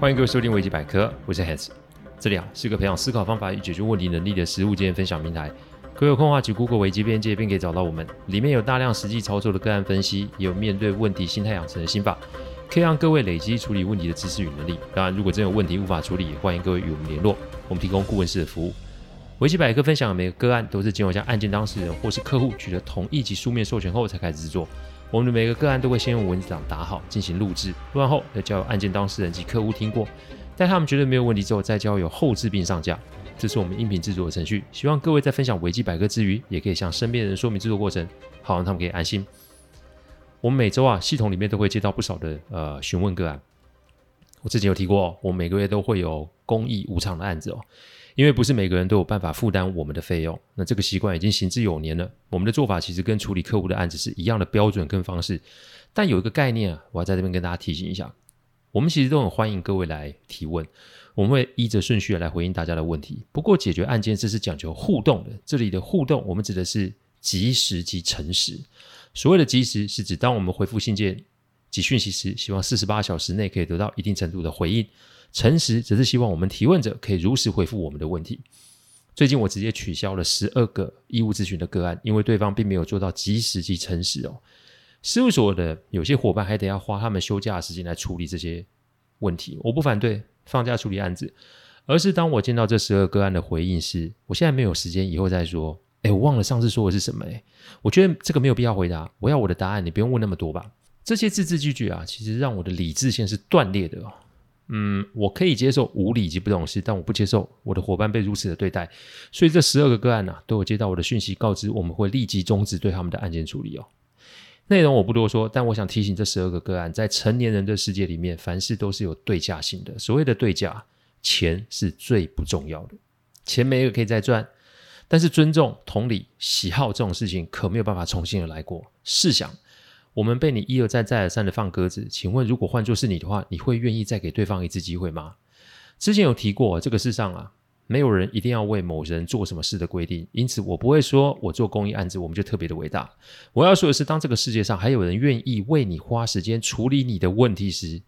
欢迎各位收听维基百科，我是 Hans，这里啊是个培养思考方法与解决问题能力的实物经验分享平台。各位有空的话，去 Google 维基边界，便可以找到我们。里面有大量实际操作的个案分析，也有面对问题心态养成的心法，可以让各位累积处理问题的知识与能力。当然，如果真有问题无法处理，也欢迎各位与我们联络，我们提供顾问式的服务。维基百科分享的每个个案都是经由向案件当事人或是客户取得同意及书面授权后才开始制作。我们的每个个案都会先用文字档打好，进行录制，录完后再交由案件当事人及客户听过，待他们觉得没有问题之后，再交由后制并上架。这是我们音频制作的程序。希望各位在分享维基百科之余，也可以向身边人说明制作过程，好让他们可以安心。我们每周啊，系统里面都会接到不少的呃询问个案。我之前有提过，我每个月都会有公益无偿的案子哦。因为不是每个人都有办法负担我们的费用，那这个习惯已经行之有年了。我们的做法其实跟处理客户的案子是一样的标准跟方式，但有一个概念啊，我要在这边跟大家提醒一下。我们其实都很欢迎各位来提问，我们会依着顺序来回应大家的问题。不过解决案件这是讲求互动的，这里的互动我们指的是及时及诚实。所谓的及时是指当我们回复信件及讯息时，希望四十八小时内可以得到一定程度的回应。诚实只是希望我们提问者可以如实回复我们的问题。最近我直接取消了十二个义务咨询的个案，因为对方并没有做到及时及诚实哦。事务所的有些伙伴还得要花他们休假的时间来处理这些问题。我不反对放假处理案子，而是当我见到这十二个案的回应是，我现在没有时间，以后再说。哎，我忘了上次说的是什么？哎，我觉得这个没有必要回答。我要我的答案，你不用问那么多吧。这些字字句句啊，其实让我的理智线是断裂的哦。嗯，我可以接受无理及不懂事，但我不接受我的伙伴被如此的对待。所以这十二个个案呢、都有接到我的讯息，告知我们会立即终止对他们的案件处理哦。内容我不多说，但我想提醒这十二个个案，在成年人的世界里面，凡事都是有对价性的。所谓的对价，钱是最不重要的，钱没有可以再赚，但是尊重、同理、喜好这种事情，可没有办法重新的来过。试想。我们被你一而再、再而三的放鸽子，请问如果换作是你的话，你会愿意再给对方一次机会吗？之前有提过，这个世上啊，没有人一定要为某人做什么事的规定，因此我不会说我做公益案子我们就特别的伟大。我要说的是，当这个世界上还有人愿意为你花时间处理你的问题时，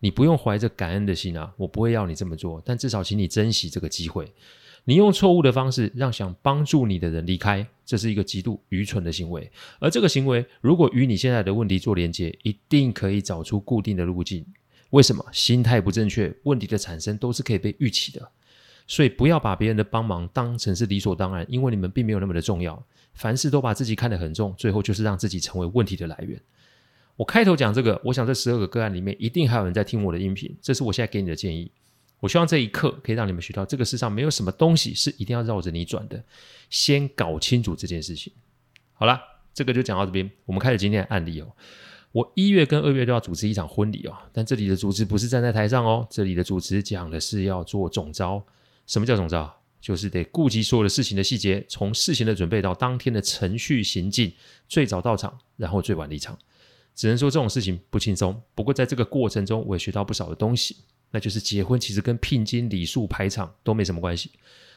你不用怀着感恩的心啊，我不会要你这么做，但至少请你珍惜这个机会。你用错误的方式让想帮助你的人离开，这是一个极度愚蠢的行为。而这个行为如果与你现在的问题做连接，一定可以找出固定的路径。为什么？心态不正确，问题的产生都是可以被预期的。所以不要把别人的帮忙当成是理所当然，因为你们并没有那么的重要。凡事都把自己看得很重，最后就是让自己成为问题的来源。我开头讲这个，我想这十二个个案里面一定还有人在听我的音频，这是我现在给你的建议。我希望这一刻可以让你们学到，这个世上没有什么东西是一定要绕着你转的。先搞清楚这件事情。好了，这个就讲到这边。我们开始今天的案例哦。我一月跟二月都要主持一场婚礼哦，但这里的主持不是站在台上哦，这里的主持讲的是要做总招。什么叫总招？就是得顾及所有的事情的细节，从事情的准备到当天的程序行进，最早到场，然后最晚离场。只能说这种事情不轻松。不过在这个过程中，我也学到不少的东西。那就是结婚其实跟聘金、礼数、排场都没什么关系，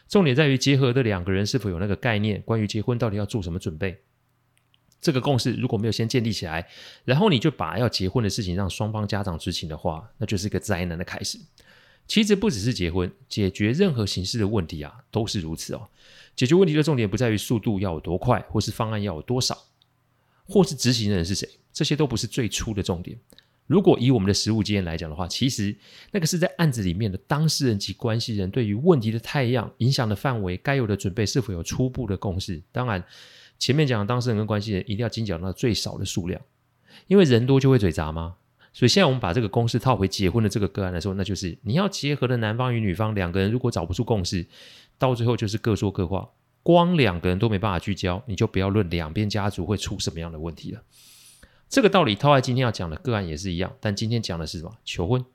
重点在于结合的两个人是否有那个概念，关于结婚到底要做什么准备。这个共识如果没有先建立起来，然后你就把要结婚的事情让双方家长知情的话，那就是一个灾难的开始。其实不只是结婚，解决任何形式的问题啊，都是如此哦。解决问题的重点不在于速度要有多快，或是方案要有多少，或是执行人是谁，这些都不是最初的重点。如果以我们的实务经验来讲的话，其实那个是在案子里面的当事人及关系人对于问题的态样、影响的范围、该有的准备是否有初步的共识。当然，前面讲的当事人跟关系人一定要精简到最少的数量，因为人多就会嘴杂嘛。所以现在我们把这个公式套回结婚的这个个案来说，那就是你要结合的男方与女方两个人，如果找不出共识，到最后就是各说各话，光两个人都没办法聚焦，你就不要论两边家族会出什么样的问题了。这个道理套在今天要讲的个案也是一样，但今天讲的是什么？求婚。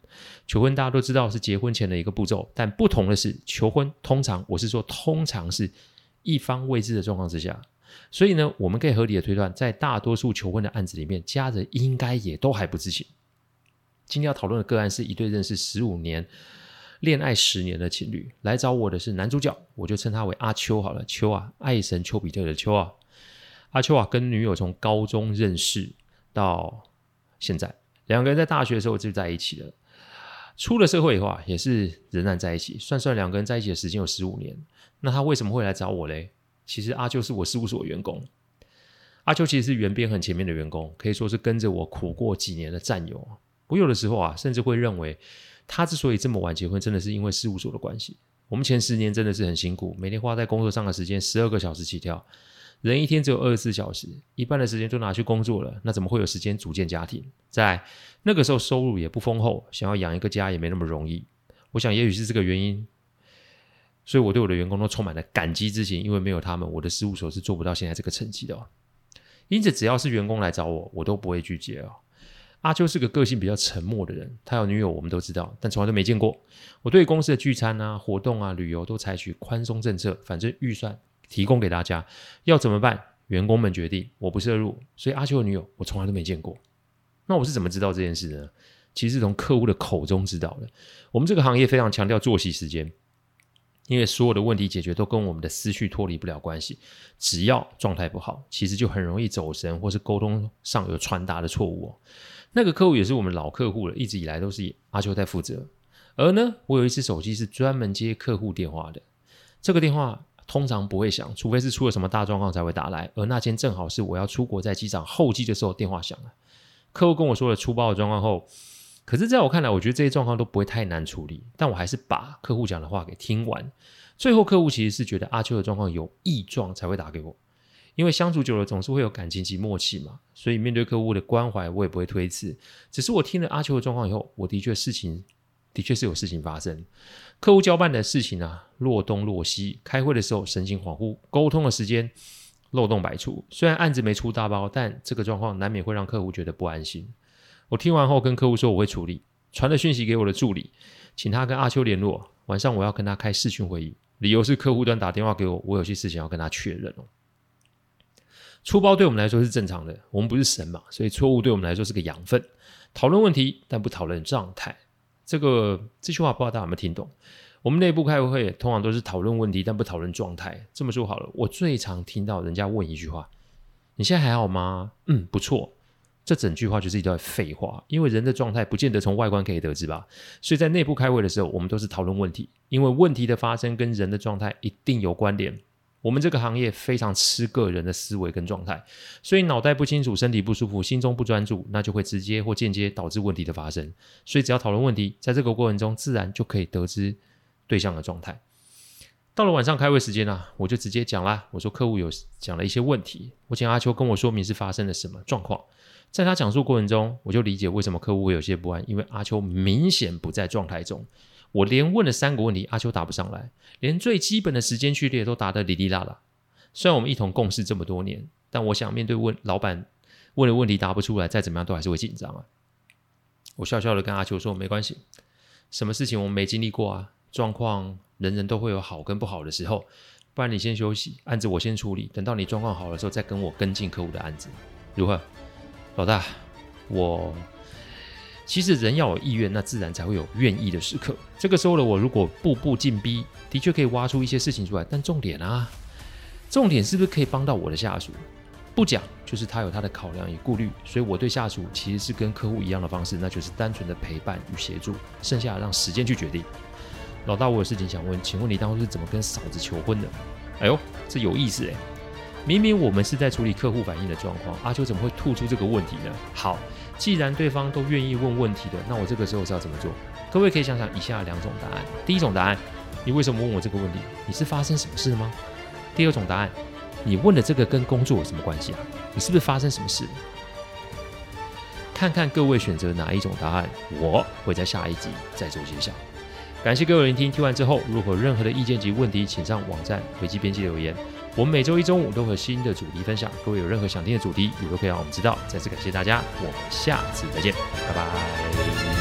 求婚大家都知道是结婚前的一个步骤，但不同的是，求婚通常我是说通常是一方未知的状况之下，所以呢，我们可以合理的推断，在大多数求婚的案子里面，家人应该也都还不知情。今天要讨论的个案是一对认识十五年、恋爱十年的情侣，来找我的是男主角，我就称他为阿秋好了，秋啊，爱神丘比特的秋啊，阿秋啊，跟女友从高中认识。到现在，两个人在大学的时候就在一起了。出了社会以后啊，也是仍然在一起，算算两个人在一起的时间有十五年。那他为什么会来找我嘞？其实阿秋是我事务所员工，阿秋其实是原编很前面的员工，可以说是跟着我苦过几年的战友。我有的时候啊，甚至会认为他之所以这么晚结婚，真的是因为事务所的关系。我们前十年真的是很辛苦，每天花在工作上的时间十二个小时起跳，人一天只有二十四小时，一半的时间都拿去工作了，那怎么会有时间组建家庭？在那个时候收入也不丰厚，想要养一个家也没那么容易。我想也许是这个原因。所以，我对我的员工都充满了感激之情，因为没有他们，我的事务所是做不到现在这个成绩的。因此，只要是员工来找我，我都不会拒绝哦。阿秋是个个性比较沉默的人，他有女友，我们都知道，但从来都没见过。我对公司的聚餐啊、活动啊、旅游都采取宽松政策，反正预算提供给大家，要怎么办，员工们决定，我不涉入。所以，阿秋的女友我从来都没见过。那我是怎么知道这件事的呢？其实是从客户的口中知道的。我们这个行业非常强调作息时间。因为所有的问题解决都跟我们的思绪脱离不了关系，只要状态不好，其实就很容易走神，或是沟通上有传达的错误哦。那个客户也是我们老客户了，一直以来都是阿秋在负责。而呢，我有一只手机是专门接客户电话的，这个电话通常不会响，除非是出了什么大状况才会打来。而那天正好是我要出国在机场候机的时候，电话响了。客户跟我说了出包的状况后。可是，在我看来，我觉得这些状况都不会太难处理，但我还是把客户讲的话给听完。最后，客户其实是觉得阿秋的状况有异状才会打给我，因为相处久了总是会有感情及默契嘛，所以面对客户的关怀，我也不会推辞。只是我听了阿秋的状况以后，我的确事情的确是有事情发生。客户交办的事情啊，若东若西，开会的时候神情恍惚，沟通的时间漏洞百出。虽然案子没出大包，但这个状况难免会让客户觉得不安心。我听完后跟客户说我会处理，传了讯息给我的助理，请他跟阿秋联络。晚上我要跟他开视讯会议，理由是客户端打电话给我，我有些事情要跟他确认哦。出包对我们来说是正常的，我们不是神嘛，所以错误对我们来说是个养分。讨论问题，但不讨论状态。这个这句话不知道大家有没有听懂？我们内部开会通常都是讨论问题，但不讨论状态。这么说好了，我最常听到人家问一句话：“你现在还好吗？”嗯，不错。这整句话就是一段废话，因为人的状态不见得从外观可以得知吧。所以在内部开会的时候，我们都是讨论问题，因为问题的发生跟人的状态一定有关联。我们这个行业非常吃个人的思维跟状态，所以脑袋不清楚、身体不舒服、心中不专注，那就会直接或间接导致问题的发生。所以只要讨论问题，在这个过程中自然就可以得知对象的状态。到了晚上开会时间啊，我就直接讲啦，我说客户有讲了一些问题，我请阿秋跟我说明是发生了什么状况。在他讲述过程中，我就理解为什么客户会有些不安，因为阿秋明显不在状态中。我连问了三个问题，阿秋答不上来，连最基本的时间序列都答得哩哩啦啦。虽然我们一同共事这么多年，但我想面对问老板问的问题答不出来，再怎么样都还是会紧张啊。我笑笑的跟阿秋说：“没关系，什么事情我们没经历过啊？状况人人都会有好跟不好的时候，不然你先休息，案子我先处理，等到你状况好的时候再跟我跟进客户的案子，如何？”老大，我其实人要有意愿，那自然才会有愿意的时刻。这个时候的我，如果步步进逼，的确可以挖出一些事情出来。但重点啊，重点是不是可以帮到我的下属？不讲，就是他有他的考量与顾虑。所以我对下属其实是跟客户一样的方式，那就是单纯的陪伴与协助，剩下让时间去决定。老大，我有事情想问，请问你当初是怎么跟嫂子求婚的？哎呦，这有意思哎。明明我们是在处理客户反映的状况，阿秋怎么会吐出这个问题呢？好，既然对方都愿意问问题的，那我这个时候是要怎么做？各位可以想想以下两种答案。第一种答案，你为什么问我这个问题？你是发生什么事了吗？第二种答案，你问的这个跟工作有什么关系啊？你是不是发生什么事？看看各位选择哪一种答案，我会在下一集再做揭晓。感谢各位聆听，听完之后如果任何的意见及问题，请上网站危机边界留言。我们每周一中午都会新的主题分享，各位有任何想听的主题，也都可以让我们知道。再次感谢大家，我们下次再见，拜拜。